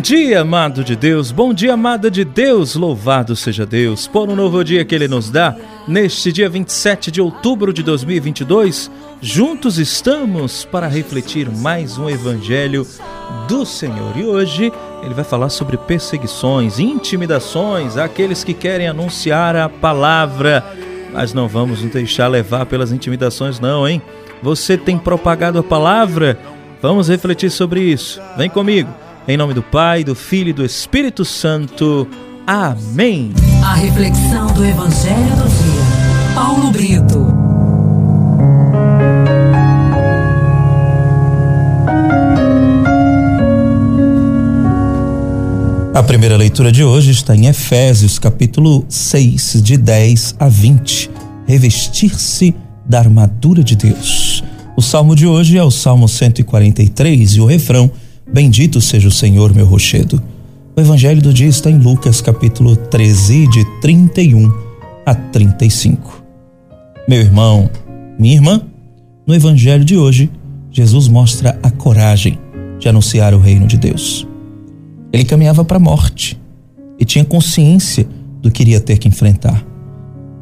dia, amado de Deus, bom dia, amada de Deus, louvado seja Deus por um novo dia que Ele nos dá. Neste dia 27 de outubro de 2022, juntos estamos para refletir mais um Evangelho do Senhor. E hoje ele vai falar sobre perseguições, intimidações àqueles que querem anunciar a palavra. Mas não vamos nos deixar levar pelas intimidações, não, hein? Você tem propagado a palavra? Vamos refletir sobre isso. Vem comigo. Em nome do Pai, do Filho e do Espírito Santo. Amém. A reflexão do Evangelho do Dia. Paulo Brito. A primeira leitura de hoje está em Efésios, capítulo 6, de 10 a 20. Revestir-se da armadura de Deus. O salmo de hoje é o Salmo 143 e o refrão Bendito seja o Senhor, meu rochedo. O evangelho do dia está em Lucas, capítulo 13, de 31 a 35. Meu irmão, minha irmã, no evangelho de hoje, Jesus mostra a coragem de anunciar o reino de Deus. Ele caminhava para a morte e tinha consciência do que iria ter que enfrentar,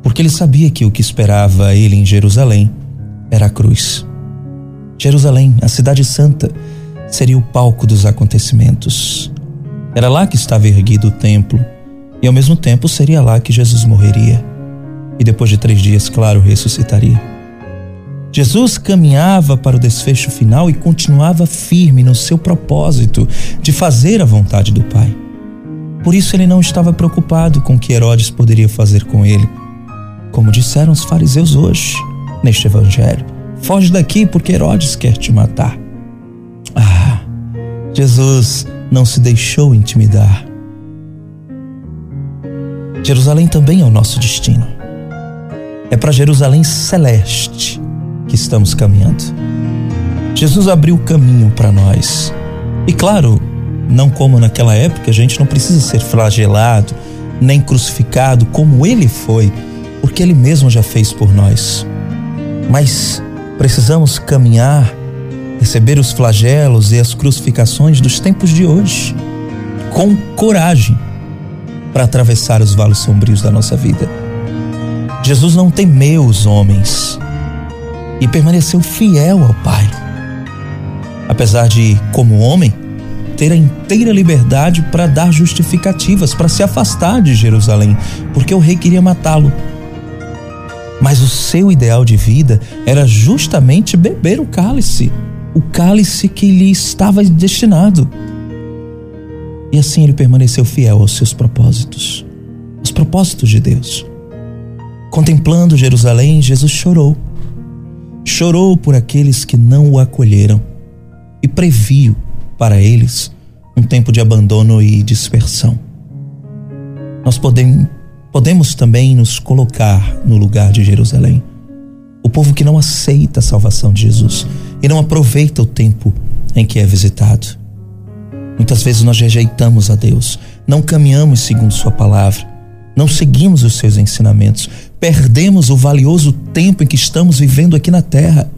porque ele sabia que o que esperava ele em Jerusalém era a cruz. Jerusalém, a cidade santa, seria o palco dos acontecimentos. Era lá que estava erguido o templo, e ao mesmo tempo seria lá que Jesus morreria. E depois de três dias, claro, ressuscitaria. Jesus caminhava para o desfecho final e continuava firme no seu propósito de fazer a vontade do Pai. Por isso ele não estava preocupado com o que Herodes poderia fazer com ele. Como disseram os fariseus hoje, neste evangelho: foge daqui porque Herodes quer te matar. Jesus não se deixou intimidar. Jerusalém também é o nosso destino. É para Jerusalém celeste que estamos caminhando. Jesus abriu o caminho para nós. E claro, não como naquela época, a gente não precisa ser flagelado nem crucificado como ele foi, porque ele mesmo já fez por nós. Mas precisamos caminhar receber os flagelos e as crucificações dos tempos de hoje, com coragem para atravessar os vales sombrios da nossa vida. Jesus não temeu os homens e permaneceu fiel ao Pai. Apesar de, como homem, ter a inteira liberdade para dar justificativas, para se afastar de Jerusalém, porque o rei queria matá-lo. Mas o seu ideal de vida era justamente beber o cálice o cálice que lhe estava destinado. E assim ele permaneceu fiel aos seus propósitos, aos propósitos de Deus. Contemplando Jerusalém, Jesus chorou. Chorou por aqueles que não o acolheram e previu para eles um tempo de abandono e dispersão. Nós podemos, podemos também nos colocar no lugar de Jerusalém o povo que não aceita a salvação de Jesus e não aproveita o tempo em que é visitado. Muitas vezes nós rejeitamos a Deus, não caminhamos segundo Sua palavra, não seguimos os seus ensinamentos, perdemos o valioso tempo em que estamos vivendo aqui na terra.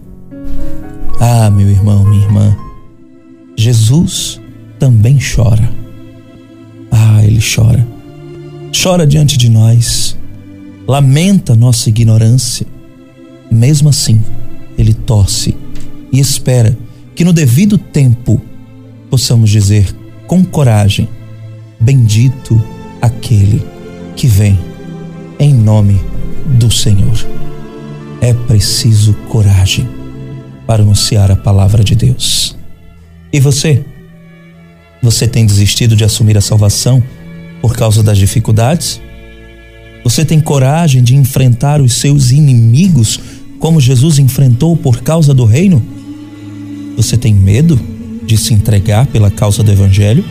Ah, meu irmão, minha irmã, Jesus também chora. Ah, ele chora. Chora diante de nós, lamenta nossa ignorância mesmo assim, ele torce e espera que no devido tempo possamos dizer com coragem: Bendito aquele que vem em nome do Senhor. É preciso coragem para anunciar a palavra de Deus. E você? Você tem desistido de assumir a salvação por causa das dificuldades? Você tem coragem de enfrentar os seus inimigos como Jesus enfrentou por causa do reino? Você tem medo de se entregar pela causa do Evangelho?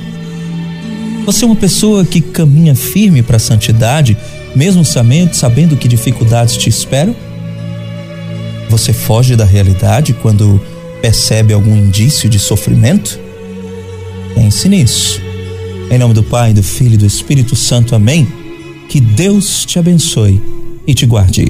Você é uma pessoa que caminha firme para a santidade, mesmo sabendo que dificuldades te esperam? Você foge da realidade quando percebe algum indício de sofrimento? Pense nisso. Em nome do Pai, do Filho e do Espírito Santo. Amém. Que Deus te abençoe e te guarde.